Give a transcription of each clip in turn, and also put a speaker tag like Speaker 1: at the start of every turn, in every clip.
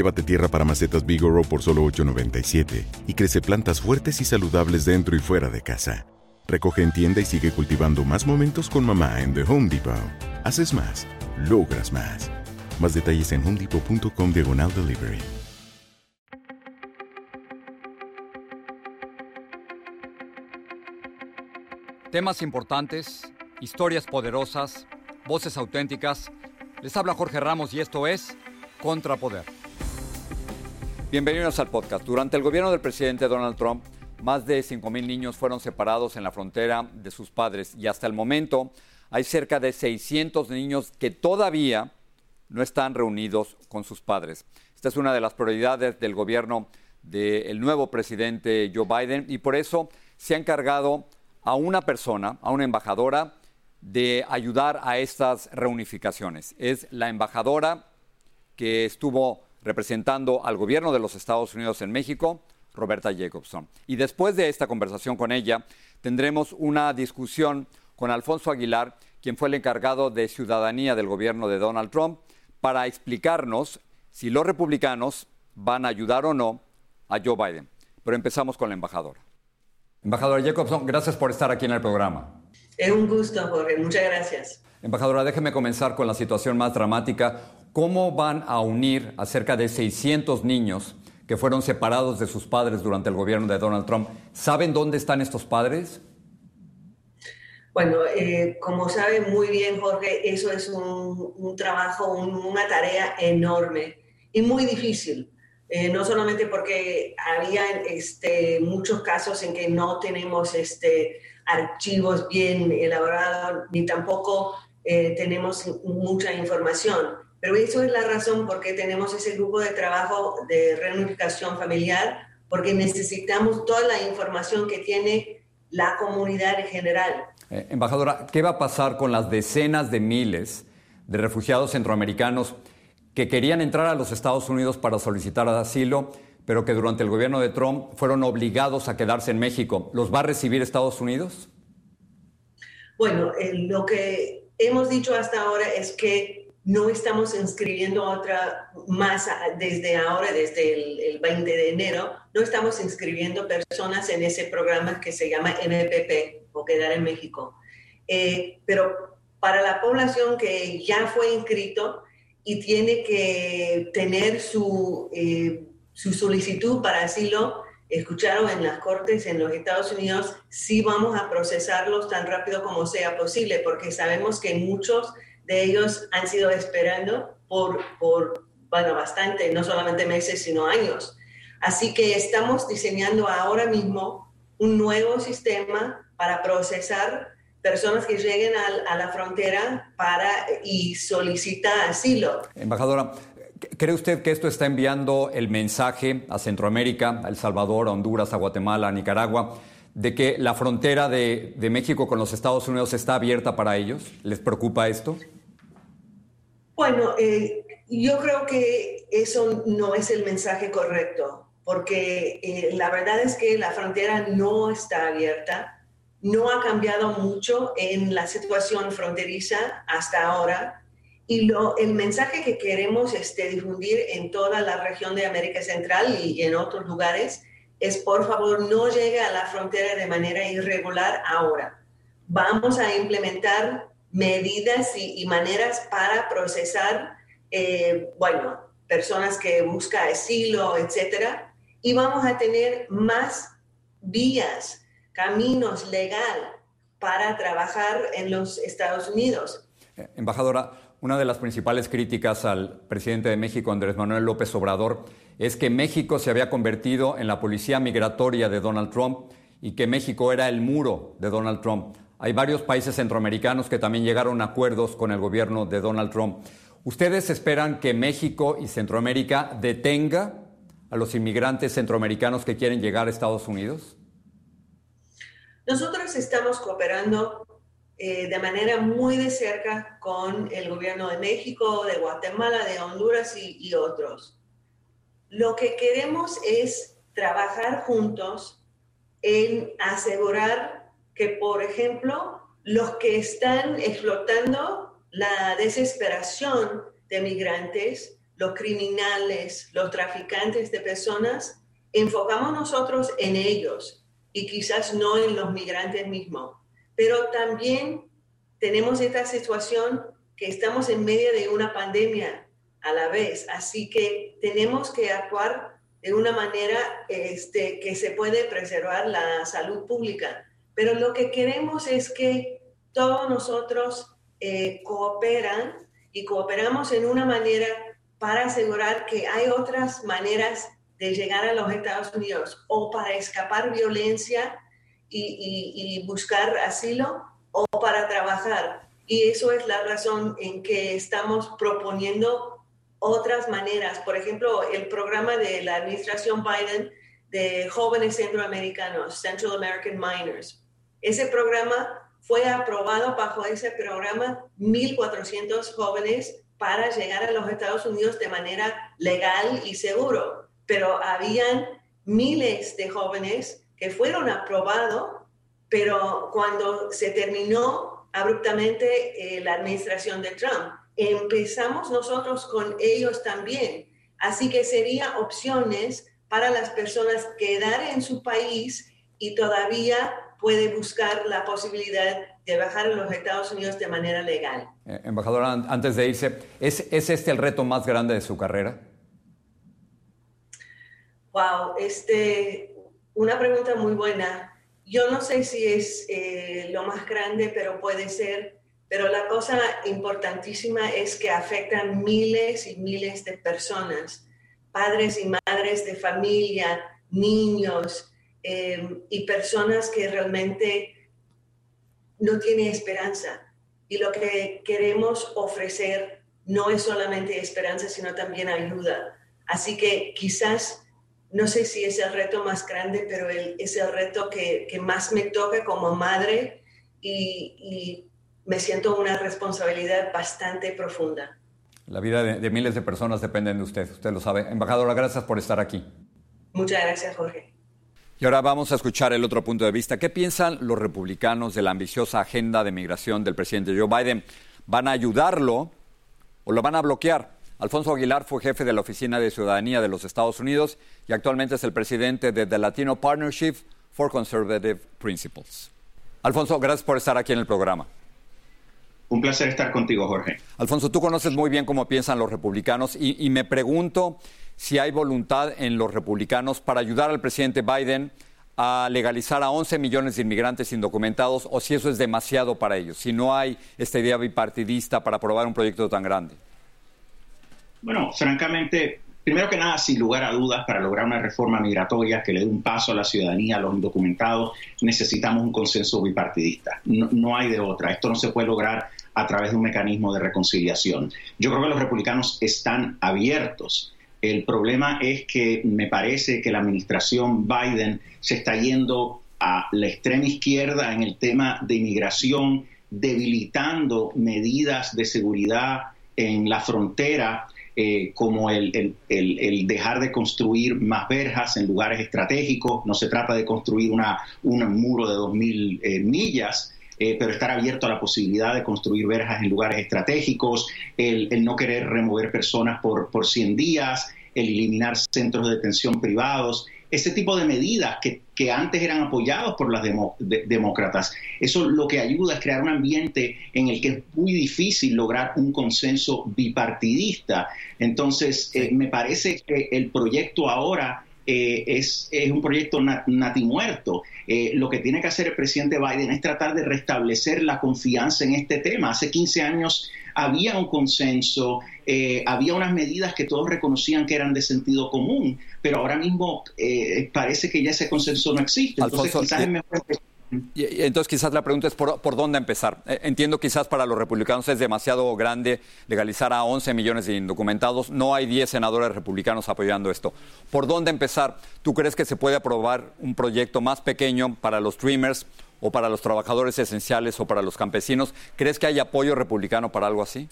Speaker 1: Llévate tierra para macetas Bigoro por solo $8.97 y crece plantas fuertes y saludables dentro y fuera de casa. Recoge en tienda y sigue cultivando más momentos con mamá en The Home Depot. Haces más, logras más. Más detalles en homedepot.com diagonal delivery.
Speaker 2: Temas importantes, historias poderosas, voces auténticas. Les habla Jorge Ramos y esto es Contrapoder. Bienvenidos al podcast. Durante el gobierno del presidente Donald Trump, más de 5.000 niños fueron separados en la frontera de sus padres y hasta el momento hay cerca de 600 niños que todavía no están reunidos con sus padres. Esta es una de las prioridades del gobierno del nuevo presidente Joe Biden y por eso se ha encargado a una persona, a una embajadora, de ayudar a estas reunificaciones. Es la embajadora que estuvo representando al gobierno de los Estados Unidos en México, Roberta Jacobson. Y después de esta conversación con ella, tendremos una discusión con Alfonso Aguilar, quien fue el encargado de ciudadanía del gobierno de Donald Trump, para explicarnos si los republicanos van a ayudar o no a Joe Biden. Pero empezamos con la embajadora. Embajadora Jacobson, gracias por estar aquí en el programa.
Speaker 3: Es un gusto, Jorge. Muchas gracias.
Speaker 2: Embajadora, déjeme comenzar con la situación más dramática. ¿Cómo van a unir a cerca de 600 niños que fueron separados de sus padres durante el gobierno de Donald Trump? ¿Saben dónde están estos padres?
Speaker 3: Bueno, eh, como sabe muy bien Jorge, eso es un, trabajo, una tarea enorme y muy difícil. Eh, no solamente porque había este, muchos casos en que no tenemos este, archivos bien elaborados, ni tampoco eh, tenemos mucha información. Pero eso es la razón por qué tenemos ese grupo de trabajo de reunificación familiar, porque necesitamos toda la información que tiene la comunidad en general.
Speaker 2: Eh, embajadora, ¿qué va a pasar con las decenas de miles de refugiados centroamericanos que querían entrar a los Estados Unidos para solicitar asilo, pero que durante el gobierno de Trump fueron obligados a quedarse en México? ¿Los va a recibir Estados Unidos?
Speaker 3: Bueno, eh, lo que hemos dicho hasta ahora es que no estamos inscribiendo otra más desde ahora, desde el, 20 de enero, no estamos inscribiendo personas en ese programa que se llama MPP o Quedar en México. Eh, pero para la población que ya fue inscrito y tiene que tener su, eh, su solicitud para asilo, escucharon en las cortes en los Estados Unidos, sí vamos a procesarlos tan rápido como sea posible, porque sabemos que muchos de ellos han sido esperando por, por bueno, bastante, no solamente meses, sino años. Así que estamos diseñando ahora mismo un nuevo sistema para procesar personas que lleguen a, la frontera para y solicitar asilo.
Speaker 2: Embajadora, ¿Cree usted que esto está enviando el mensaje a Centroamérica, a El Salvador, a Honduras, a Guatemala, a Nicaragua, de que la frontera de, México con los Estados Unidos está abierta para ellos? ¿Les preocupa esto?
Speaker 3: Bueno, eh, yo creo que eso no es el mensaje correcto, porque eh, la verdad es que la frontera no está abierta, no ha cambiado mucho en la situación fronteriza hasta ahora Y lo, el mensaje que queremos este, difundir en toda la región de América Central y en otros lugares es, por favor, no llegue a la frontera de manera irregular ahora. Vamos a implementar medidas y, maneras para procesar, eh, bueno, personas que buscan asilo, etcétera, y vamos a tener más vías, caminos legal para trabajar en los Estados Unidos.
Speaker 2: Eh, embajadora, una de las principales críticas al presidente de México, Andrés Manuel López Obrador, es que México se había convertido en la policía migratoria de Donald Trump y que México era el muro de Donald Trump. Hay varios países centroamericanos que también llegaron a acuerdos con el gobierno de Donald Trump. ¿Ustedes esperan que México y Centroamérica detenga a los inmigrantes centroamericanos que quieren llegar a Estados Unidos?
Speaker 3: Nosotros estamos cooperando eh, de manera muy de cerca con el gobierno de México, de Guatemala, de Honduras y, otros. Lo que queremos es trabajar juntos en asegurar que, por ejemplo, los que están explotando la desesperación de migrantes, los criminales, los traficantes de personas, enfocamos nosotros en ellos y quizás no en los migrantes mismos pero también tenemos esta situación que estamos en medio de una pandemia a la vez, así que tenemos que actuar de una manera este, que se puede preservar la salud pública. Pero lo que queremos es que todos nosotros eh, cooperan y cooperamos en una manera para asegurar que hay otras maneras de llegar a los Estados Unidos o para escapar violencia y, buscar asilo o para trabajar. Y eso es la razón en que estamos proponiendo otras maneras. Por ejemplo, el programa de la administración Biden de jóvenes centroamericanos, Central American Minors. Ese programa fue aprobado bajo ese programa 1.400 jóvenes para llegar a los Estados Unidos de manera legal y seguro. Pero habían miles de jóvenes que fueron aprobados, pero cuando se terminó abruptamente eh, la administración de Trump, empezamos nosotros con ellos también. Así que sería opciones para las personas quedar en su país y todavía puede buscar la posibilidad de bajar a los Estados Unidos de manera legal.
Speaker 2: Eh, embajadora, antes de irse, ¿es, ¿es este el reto más grande de su carrera?
Speaker 3: Wow, este, una pregunta muy buena. Yo no sé si es eh, lo más grande, pero puede ser. Pero la cosa importantísima es que afecta a miles y miles de personas, padres y madres de familia, niños em, y personas que realmente no tienen esperanza. Y lo que queremos ofrecer no es solamente esperanza, sino también ayuda. Así que quizás no sé si es el reto más grande, pero es el reto que, más me toca como madre y, me siento una responsabilidad bastante profunda.
Speaker 2: La vida de, miles de personas depende de usted, usted lo sabe. Embajadora, gracias por estar aquí.
Speaker 3: Muchas gracias, Jorge.
Speaker 2: Y ahora vamos a escuchar el otro punto de vista. ¿Qué piensan los republicanos de la ambiciosa agenda de migración del presidente Joe Biden? ¿Van a ayudarlo o lo van a bloquear? Alfonso Aguilar fue jefe de la Oficina de Ciudadanía de los Estados Unidos y actualmente es el presidente de The Latino Partnership for Conservative Principles. Alfonso, gracias por estar aquí en el programa.
Speaker 4: Un placer estar contigo, Jorge.
Speaker 2: Alfonso, tú conoces muy bien cómo piensan los republicanos y, me pregunto si hay voluntad en los republicanos para ayudar al presidente Biden a legalizar a 11 millones de inmigrantes indocumentados o si eso es demasiado para ellos, si no hay esta idea bipartidista para aprobar un proyecto tan grande.
Speaker 4: Bueno, francamente, primero que nada, sin lugar a dudas, para lograr una reforma migratoria que le dé un paso a la ciudadanía, a los indocumentados, necesitamos un consenso bipartidista. No, hay de otra. Esto no se puede lograr a través de un mecanismo de reconciliación. Yo creo que los republicanos están abiertos. El problema es que me parece que la administración Biden se está yendo a la extrema izquierda en el tema de inmigración, debilitando medidas de seguridad en la frontera eh, como el, dejar de construir más verjas en lugares estratégicos. No se trata de construir un muro de 2.000 eh, millas, eh, pero estar abierto a la posibilidad de construir verjas en lugares estratégicos, el, no querer remover personas por, por 100 días, el eliminar centros de detención privados, ese tipo de medidas que, antes eran apoyados por las demócratas. Eso lo que ayuda es crear un ambiente en el que es muy difícil lograr un consenso bipartidista. Entonces, eh, me parece que el proyecto ahora eh, es, es, un proyecto natimuerto. Eh, lo que tiene que hacer el presidente Biden es tratar de restablecer la confianza en este tema. Hace 15 años había un consenso, eh, había unas medidas que todos reconocían que eran de sentido común, pero ahora mismo eh, parece que ya ese consenso no existe. Entonces, quizás es mejor
Speaker 2: y, entonces quizás la pregunta es por, dónde empezar. Eh, entiendo quizás para los republicanos es demasiado grande legalizar a 11 millones de indocumentados. No hay 10 senadores republicanos apoyando esto. ¿Por dónde empezar? ¿Tú crees que se puede aprobar un proyecto más pequeño para los Dreamers o para los trabajadores esenciales o para los campesinos? ¿Crees que hay apoyo republicano para algo así?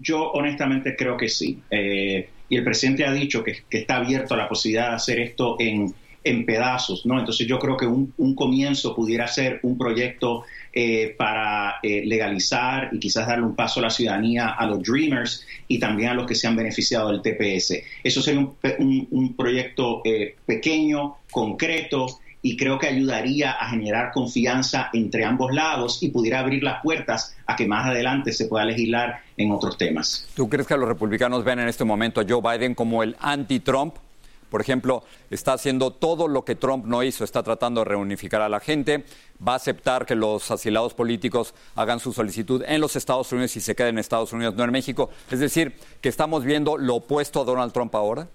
Speaker 4: Yo honestamente creo que sí. Eh, y el presidente ha dicho que está abierto a la posibilidad de hacer esto en en pedazos, ¿no? Entonces yo creo que un, comienzo pudiera ser un proyecto eh, para eh, legalizar y quizás darle un paso a la ciudadanía a los Dreamers y también a los que se han beneficiado del TPS. Eso sería un, proyecto eh, pequeño, concreto, y creo que ayudaría a generar confianza entre ambos lados y pudiera abrir las puertas a que más adelante se pueda legislar en otros temas.
Speaker 2: ¿Tú crees que los republicanos ven en este momento a Joe Biden como el anti-Trump? Por ejemplo, está haciendo todo lo que Trump no hizo, está tratando de reunificar a la gente, va a aceptar que los asilados políticos hagan su solicitud en los Estados Unidos y se queden en Estados Unidos, no en México. Es decir, que estamos viendo lo opuesto a Donald Trump ahora.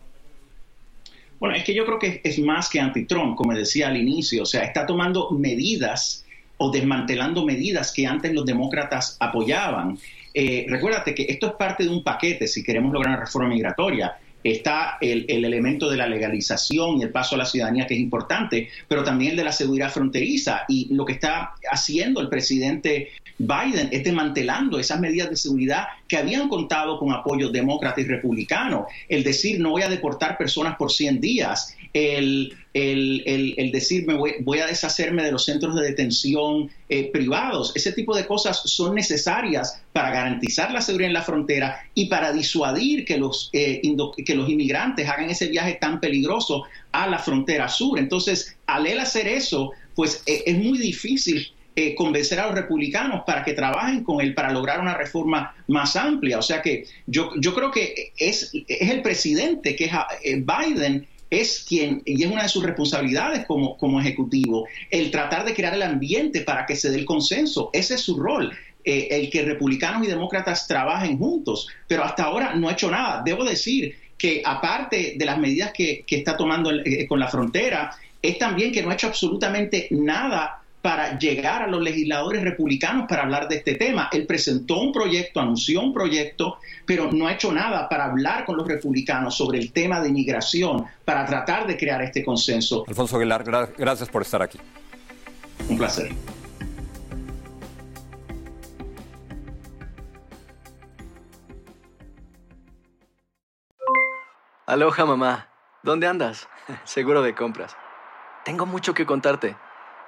Speaker 4: Bueno, es que yo creo que es más que anti-Trump, como decía al inicio, o sea, está tomando medidas o desmantelando medidas que antes los demócratas apoyaban. Eh, recuérdate que esto es parte de un paquete si queremos lograr una reforma migratoria está el, elemento de la legalización y el paso a la ciudadanía que es importante, pero también el de la seguridad fronteriza. Y lo que está haciendo el presidente Biden es desmantelando esas medidas de seguridad que habían contado con apoyo demócrata y republicano. El decir no voy a deportar personas por 100 días, el, el, decir me voy, a deshacerme de los centros de detención eh, privados, ese tipo de cosas son necesarias para garantizar la seguridad en la frontera y para disuadir que los, eh, que los inmigrantes hagan ese viaje tan peligroso a la frontera sur. Entonces, al él hacer eso, pues eh, es muy difícil eh, convencer a los republicanos para que trabajen con él para lograr una reforma más amplia. O sea que yo, yo creo que es, es el presidente, que es eh, Biden, es quien, y es una de sus responsabilidades como, como ejecutivo, el tratar de crear el ambiente para que se dé el consenso. Ese es su rol. Eh, el que republicanos y demócratas trabajen juntos, pero hasta ahora no ha hecho nada. Debo decir que aparte de las medidas que, que está tomando con la frontera, es también que no ha hecho absolutamente nada para llegar a los legisladores republicanos para hablar de este tema. Él presentó un proyecto, anunció un proyecto, pero no ha hecho nada para hablar con los republicanos sobre el tema de inmigración, para tratar de crear este consenso.
Speaker 2: Alfonso Aguilar, gracias por estar aquí.
Speaker 4: Un placer.
Speaker 5: Aloha mamá, ¿dónde andas? Seguro de compras. Tengo mucho que contarte.